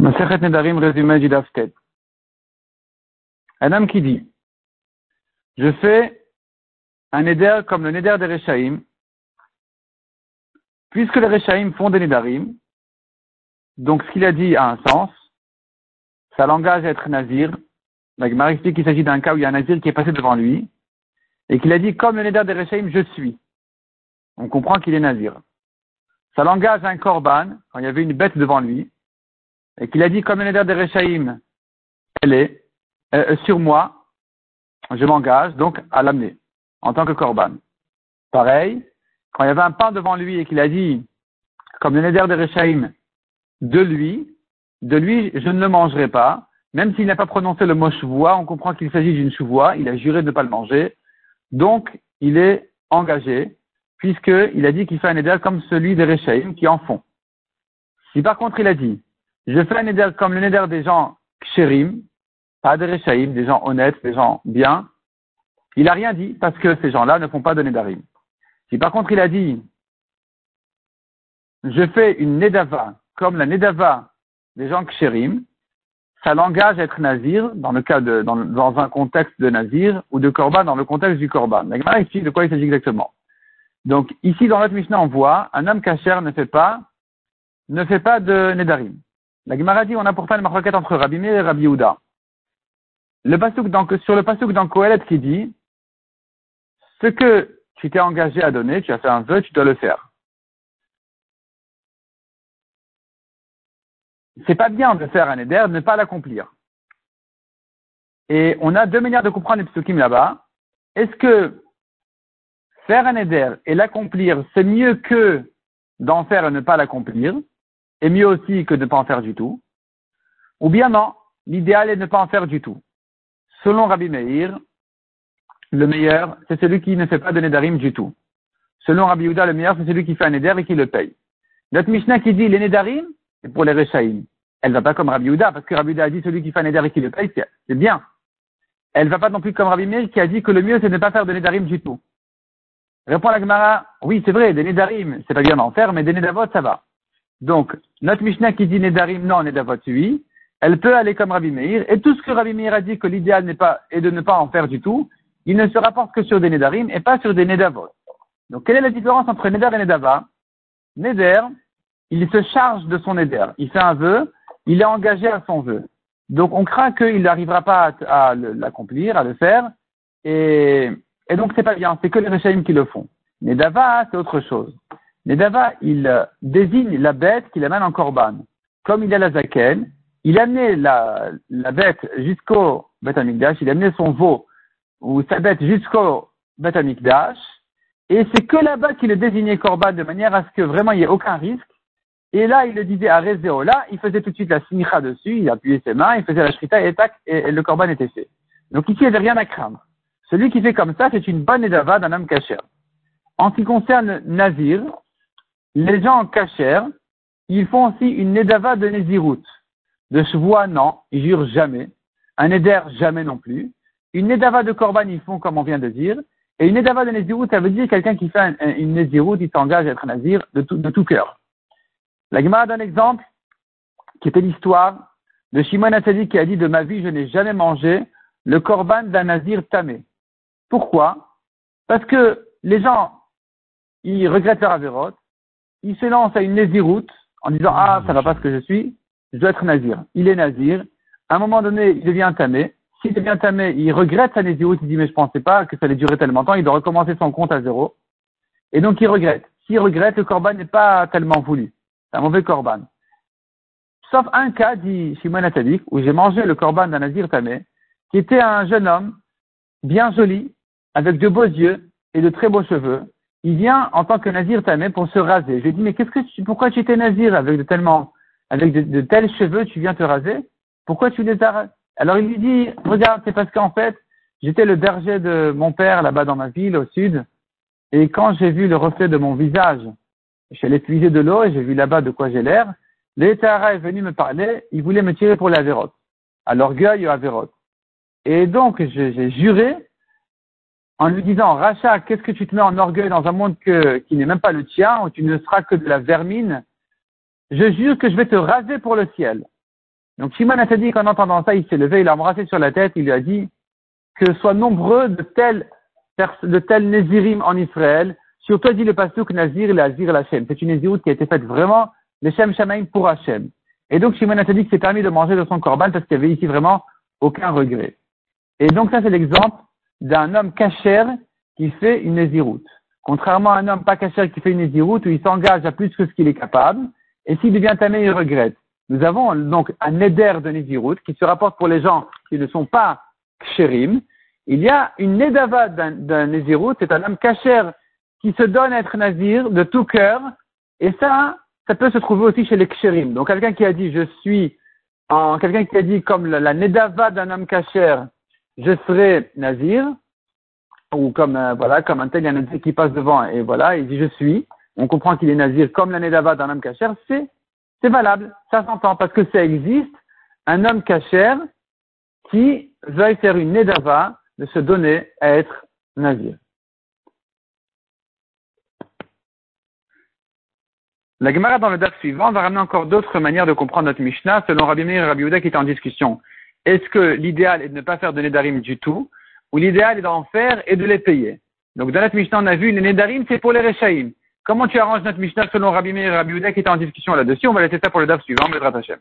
Nedarim, résumé. Un homme qui dit, je fais un Neder comme le Neder des Rechaim, puisque les Rechaim font des Nedarim, donc ce qu'il a dit a un sens, ça l'engage à être Nazir. La Gemara explique qu'il s'agit d'un cas où il y a un Nazir qui est passé devant lui, et qu'il a dit, comme le Neder des Rechaim, je suis. On comprend qu'il est Nazir. Ça l'engage à un Korban, quand il y avait une bête devant lui, et qu'il a dit, comme Neder des Rechaim, elle est, euh, sur moi, je m'engage donc à l'amener, en tant que Korban. Pareil, quand il y avait un pain devant lui et qu'il a dit, comme le Neder des Rechaim, de lui, de lui, je ne le mangerai pas, même s'il n'a pas prononcé le mot chevoie, on comprend qu'il s'agit d'une chevoie, il a juré de ne pas le manger, donc il est engagé, puisqu'il a dit qu'il fait un éder comme celui des Rechaim qui en font. Si par contre il a dit, je fais un éder comme le néder des gens kshérim, pas des Rechaim, des gens honnêtes, des gens bien, il n'a rien dit parce que ces gens-là ne font pas de nédarim. Si par contre il a dit, je fais une nedava comme la nedava des gens kshérim, ça l'engage à être nazir dans le cas de, dans, un contexte de nazir ou de korban dans le contexte du korban. La Gemara explique de quoi il s'agit exactement. Donc, ici, dans notre Mishnah, on voit, un homme kacher ne fait pas, ne fait pas de nedarim. La Gemara dit, on a pourtant une marquette entre Rabbi Meir et Rabbi Yehuda. Le pasuk sur le pasuk dans Kohelet qui dit, ce que tu t'es engagé à donner, tu as fait un vœu, tu dois le faire. c'est pas bien de faire un éder, de ne pas l'accomplir. Et on a deux manières de comprendre les psukim là-bas. Est-ce que faire un éder et l'accomplir, c'est mieux que d'en faire et ne pas l'accomplir, et mieux aussi que de ne pas en faire du tout Ou bien non, l'idéal est de ne pas en faire du tout. Selon Rabbi Meir, le meilleur, c'est celui qui ne fait pas de nedarim du tout. Selon Rabbi Yehuda, le meilleur, c'est celui qui fait un éder et qui le paye. Notre Mishnah qui dit les nedarim, c'est pour les Rechaïm. Elle va pas comme Rabbi Yehuda, parce que Rabbi Yehuda a dit celui qui fait un Neder et qui le paye, c'est bien. Elle va pas non plus comme Rabbi Meir qui a dit que le mieux c'est de ne pas faire de Nedarim du tout. Répond la Gemara, oui c'est vrai, des Nedarim, c'est pas bien d'en faire, mais des Nedavot ça va. Donc, notre Mishnah qui dit Nedarim, non, Nedavot oui, elle peut aller comme Rabbi Meir, et tout ce que Rabbi Meir a dit que l'idéal n'est pas, est de ne pas en faire du tout, il ne se rapporte que sur des Nedarim et pas sur des Nedavot. Donc, quelle est la différence entre Neder et Nedava? Neder, il se charge de son Neder. Il fait un vœu, il est engagé à son vœu. Donc on craint qu'il n'arrivera pas à, l'accomplir, à le faire, et, et donc c'est pas bien, c'est que les Réchaïm qui le font. Nedava, c'est autre chose. Nedava, il euh, désigne la bête qu'il amène en korban. Comme il a la zaken, il a amené la, bête jusqu'au Bet il a amené son veau ou sa bête jusqu'au Bet et c'est que là-bas qu'il est désigné korban de manière à ce que vraiment il n'y ait aucun risque, et là, il le disait à Rezéo. Là, il faisait tout de suite la smicha dessus, il appuyait ses mains, il faisait la shrita et tac, et, le corban était fait. Donc ici, il n'y avait rien à craindre. Celui qui fait comme ça, c'est une bonne édava d'un homme cacher. En ce qui concerne Nazir, les gens cachers, ils font aussi une nedava de Nézirut. De Shvoa, non, ils jurent jamais. Un éder, jamais non plus. Une nedava de Korban, ils font comme on vient de dire. Et une nedava de Nézirut, ça veut dire quelqu'un qui fait une Nézirut, il s'engage à être Nazir de tout, de tout cœur. La Gemara donne un exemple qui était l'histoire de Shimon Hatzadi qui a dit de ma vie, je n'ai jamais mangé le korban d'un nazir tamé. Pourquoi? Parce que les gens, ils regrettent leur avérote, ils se lancent à une naziroute en disant ah ça va pas ce que je suis, je dois être nazir. Il est nazir. À un moment donné, il devient tamé. S'il devient tamé, il regrette sa naziroute, il dit mais je pensais pas que ça allait durer tellement longtemps, il doit recommencer son compte à zéro. Et donc il regrette. S'il regrette, le korban n'est pas tellement voulu. C'est un mauvais korban. Sauf un cas, dit Shimon Atadik, où j'ai mangé le korban d'un Nazir Tamé, qui était un jeune homme, bien joli, avec de beaux yeux et de très beaux cheveux. Il vient en tant que Nazir Tamé pour se raser. Je lui dit, mais qu'est-ce que tu, pourquoi tu étais Nazir avec de tellement, avec de, tels cheveux, tu viens te raser? Pourquoi tu les as Alors il lui dit, regarde, c'est parce qu'en fait, j'étais le berger de mon père là-bas dans ma ville, au sud, et quand j'ai vu le reflet de mon visage je suis allé puiser de l'eau et j'ai vu là-bas de quoi j'ai l'air. L'Étara est venu me parler, il voulait me tirer pour la vérote, à l'orgueil ou à vérote. Et donc, j'ai juré, en lui disant, Racha, qu'est-ce que tu te mets en orgueil dans un monde qui n'est même pas le tien, où tu ne seras que de la vermine? Je jure que je vais te raser pour le ciel. Donc Shimon a dit qu'en entendant ça, il s'est levé, il a embrassé sur la tête, il lui a dit que soient nombreux de tels, de Nézirim en Israël. Sur toi dit le pasuk Nazir, le Azir, Hachem. C'est une Néziroute qui a été faite vraiment, les Shem Shamaim pour Hachem. Et donc Shimon a dit que c'est permis de manger de son corban parce qu'il y avait ici vraiment aucun regret. Et donc ça c'est l'exemple d'un homme cachère qui fait une Néziroute. Contrairement à un homme pas cachère qui fait une Néziroute où il s'engage à plus que ce qu'il est capable, et s'il devient tamé, il regrette. Nous avons donc un Neder de Néziroute qui se rapporte pour les gens qui ne sont pas kshérim. Il y a une Nedava d'un Néziroute, c'est un homme cachère qui se donne à être Nazir de tout cœur, et ça, ça peut se trouver aussi chez les kshérim. Donc quelqu'un qui a dit je suis quelqu'un qui a dit comme la, Nedava d'un homme cachère, je serai Nazir, ou comme euh, voilà, comme un tel, il y a un qui passe devant et voilà, il dit je suis. On comprend qu'il est nazir comme l'année d'Ava d'un homme cachère, c'est c'est valable, ça s'entend parce que ça existe un homme cachère qui veuille faire une nedava de se donner à être nazir. La Gemara dans le date suivant va ramener encore d'autres manières de comprendre notre Mishnah selon Rabbi Meir et Rabbi qui étaient en discussion. Est-ce que l'idéal est de ne pas faire de nedarim du tout où l'idéal est d'en faire et de les payer? Donc dans notre Mishnah, on a vu les Nedarim, c'est pour les Rechaïm. Comment tu arranges notre Mishnah selon Rabbi Meir et Rabbi Uda qui étaient en discussion là-dessus? On va laisser ça pour le DAF suivant, le Hashem.